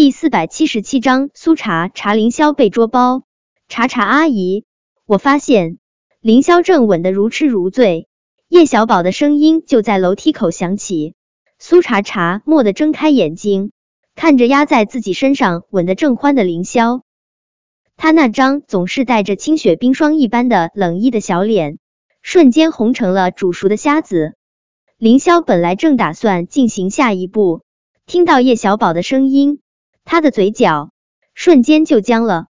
第四百七十七章苏茶茶凌霄被捉包。茶茶阿姨，我发现凌霄正吻得如痴如醉，叶小宝的声音就在楼梯口响起。苏茶茶蓦地睁开眼睛，看着压在自己身上吻得正欢的凌霄，他那张总是带着清雪冰霜一般的冷意的小脸，瞬间红成了煮熟的虾子。凌霄本来正打算进行下一步，听到叶小宝的声音。他的嘴角瞬间就僵了，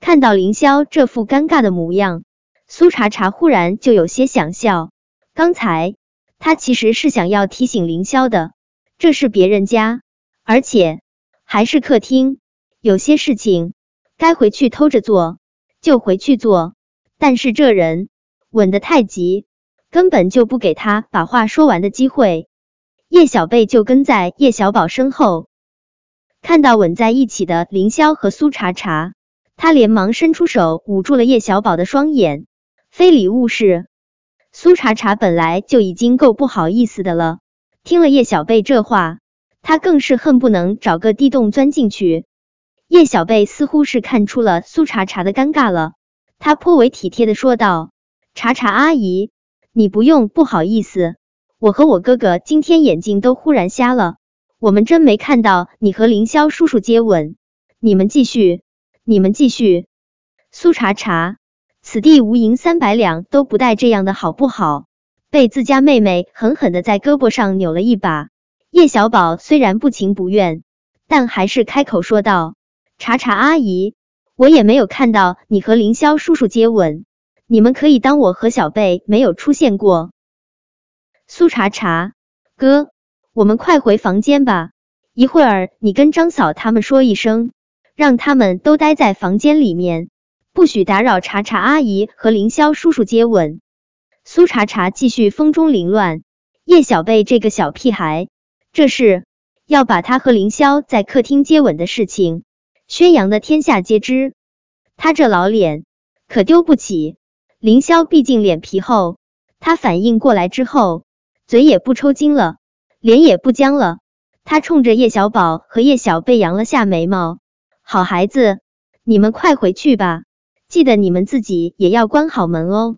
看到凌霄这副尴尬的模样，苏茶茶忽然就有些想笑。刚才他其实是想要提醒凌霄的，这是别人家，而且还是客厅，有些事情该回去偷着做就回去做。但是这人稳得太急，根本就不给他把话说完的机会。叶小贝就跟在叶小宝身后。看到吻在一起的凌霄和苏茶茶，他连忙伸出手捂住了叶小宝的双眼。非礼勿视。苏茶茶本来就已经够不好意思的了，听了叶小贝这话，他更是恨不能找个地洞钻进去。叶小贝似乎是看出了苏茶茶的尴尬了，他颇为体贴的说道：“茶茶阿姨，你不用不好意思，我和我哥哥今天眼睛都忽然瞎了。”我们真没看到你和凌霄叔叔接吻，你们继续，你们继续。苏茶茶，此地无银三百两都不带这样的好不好？被自家妹妹狠狠的在胳膊上扭了一把，叶小宝虽然不情不愿，但还是开口说道：“茶茶阿姨，我也没有看到你和凌霄叔叔接吻，你们可以当我和小贝没有出现过。”苏茶茶，哥。我们快回房间吧，一会儿你跟张嫂他们说一声，让他们都待在房间里面，不许打扰茶茶阿姨和凌霄叔叔接吻。苏茶茶继续风中凌乱，叶小贝这个小屁孩，这是要把他和凌霄在客厅接吻的事情宣扬的天下皆知，他这老脸可丢不起。凌霄毕竟脸皮厚，他反应过来之后，嘴也不抽筋了。脸也不僵了，他冲着叶小宝和叶小贝扬了下眉毛。好孩子，你们快回去吧，记得你们自己也要关好门哦。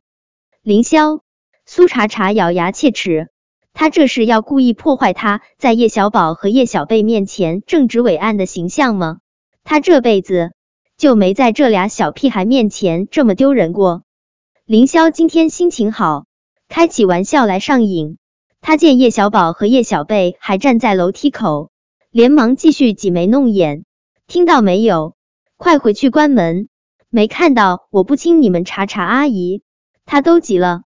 凌霄，苏茶茶咬牙切齿，他这是要故意破坏他在叶小宝和叶小贝面前正直伟岸的形象吗？他这辈子就没在这俩小屁孩面前这么丢人过。凌霄今天心情好，开起玩笑来上瘾。他见叶小宝和叶小贝还站在楼梯口，连忙继续挤眉弄眼。听到没有？快回去关门！没看到我不亲你们茶茶阿姨？他都急了。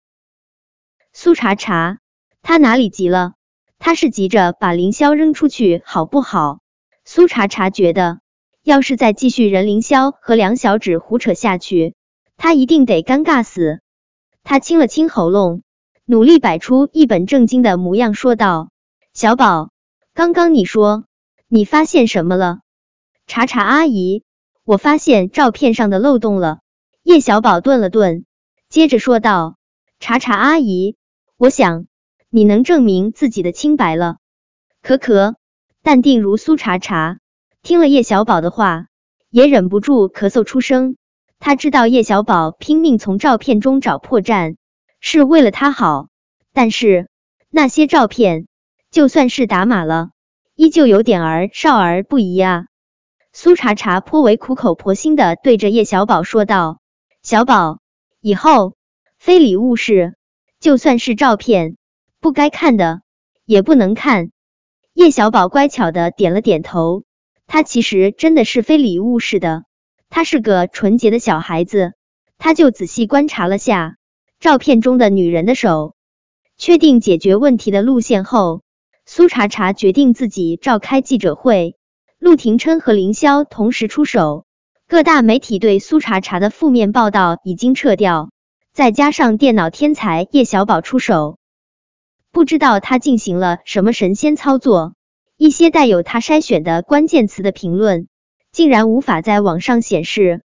苏茶茶，他哪里急了？他是急着把凌霄扔出去，好不好？苏茶茶觉得，要是再继续任凌霄和梁小芷胡扯下去，他一定得尴尬死。他清了清喉咙。努力摆出一本正经的模样，说道：“小宝，刚刚你说你发现什么了？”查查阿姨，我发现照片上的漏洞了。叶小宝顿了顿，接着说道：“查查阿姨，我想你能证明自己的清白了。”可可淡定如苏茶茶听了叶小宝的话，也忍不住咳嗽出声。他知道叶小宝拼命从照片中找破绽。是为了他好，但是那些照片就算是打码了，依旧有点儿少儿不宜啊。苏茶茶颇为苦口婆心的对着叶小宝说道：“小宝，以后非礼勿视，就算是照片不该看的也不能看。”叶小宝乖巧的点了点头，他其实真的是非礼勿视的，他是个纯洁的小孩子，他就仔细观察了下。照片中的女人的手，确定解决问题的路线后，苏茶茶决定自己召开记者会。陆廷琛和凌霄同时出手，各大媒体对苏茶茶的负面报道已经撤掉，再加上电脑天才叶小宝出手，不知道他进行了什么神仙操作，一些带有他筛选的关键词的评论竟然无法在网上显示，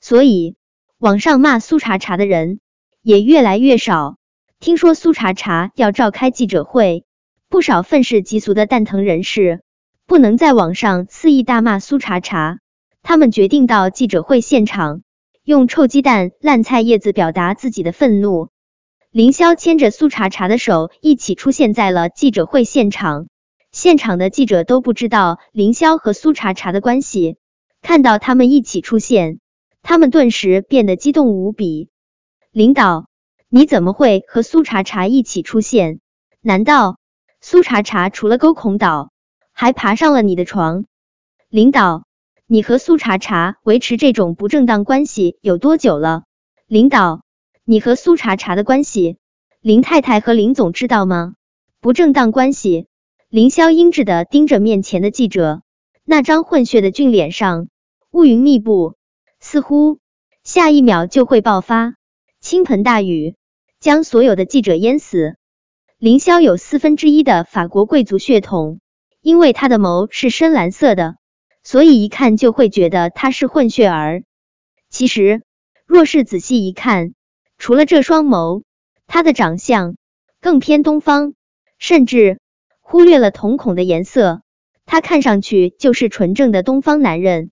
所以网上骂苏茶茶的人。也越来越少。听说苏茶茶要召开记者会，不少愤世嫉俗的蛋疼人士不能在网上肆意大骂苏茶茶。他们决定到记者会现场，用臭鸡蛋、烂菜叶子表达自己的愤怒。凌霄牵着苏茶茶的手一起出现在了记者会现场，现场的记者都不知道凌霄和苏茶茶的关系。看到他们一起出现，他们顿时变得激动无比。领导，你怎么会和苏茶茶一起出现？难道苏茶茶除了勾孔岛，还爬上了你的床？领导，你和苏茶茶维持这种不正当关系有多久了？领导，你和苏茶茶的关系，林太太和林总知道吗？不正当关系。凌霄阴鸷的盯着面前的记者，那张混血的俊脸上。乌云密布，似乎下一秒就会爆发倾盆大雨，将所有的记者淹死。凌霄有四分之一的法国贵族血统，因为他的眸是深蓝色的，所以一看就会觉得他是混血儿。其实，若是仔细一看，除了这双眸，他的长相更偏东方，甚至忽略了瞳孔的颜色，他看上去就是纯正的东方男人。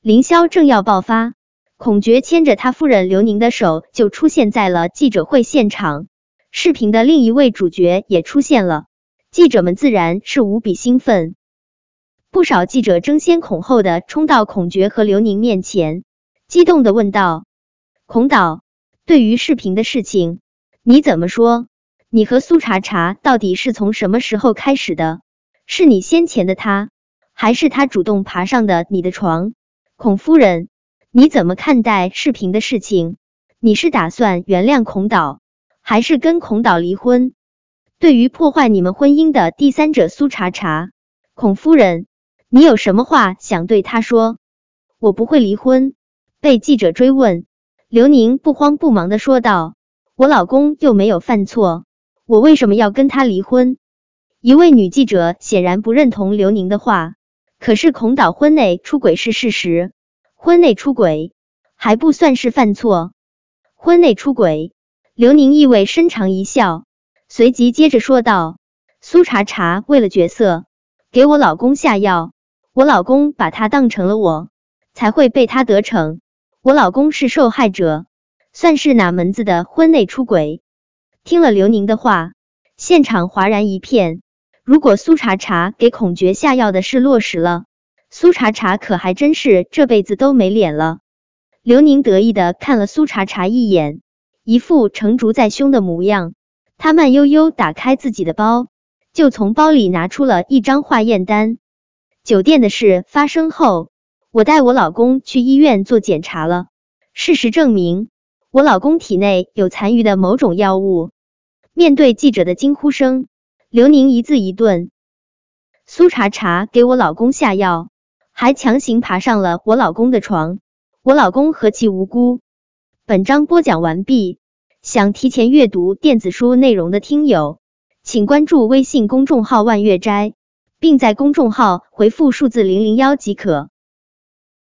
凌霄正要爆发，孔爵牵着他夫人刘宁的手就出现在了记者会现场。视频的另一位主角也出现了，记者们自然是无比兴奋。不少记者争先恐后的冲到孔爵和刘宁面前，激动的问道：“孔导，对于视频的事情，你怎么说？你和苏茶茶到底是从什么时候开始的？是你先前的他，还是他主动爬上的你的床？”孔夫人，你怎么看待视频的事情？你是打算原谅孔导，还是跟孔导离婚？对于破坏你们婚姻的第三者苏茶茶，孔夫人，你有什么话想对他说？我不会离婚。被记者追问，刘宁不慌不忙的说道：“我老公又没有犯错，我为什么要跟他离婚？”一位女记者显然不认同刘宁的话。可是孔导婚内出轨是事实，婚内出轨还不算是犯错。婚内出轨，刘宁意味深长一笑，随即接着说道：“苏茶茶为了角色给我老公下药，我老公把他当成了我，才会被他得逞。我老公是受害者，算是哪门子的婚内出轨？”听了刘宁的话，现场哗然一片。如果苏茶茶给孔爵下药的事落实了，苏茶茶可还真是这辈子都没脸了。刘宁得意的看了苏茶茶一眼，一副成竹在胸的模样。他慢悠悠打开自己的包，就从包里拿出了一张化验单。酒店的事发生后，我带我老公去医院做检查了，事实证明我老公体内有残余的某种药物。面对记者的惊呼声。刘宁一字一顿，苏茶茶给我老公下药，还强行爬上了我老公的床，我老公何其无辜！本章播讲完毕，想提前阅读电子书内容的听友，请关注微信公众号万月斋，并在公众号回复数字零零幺即可。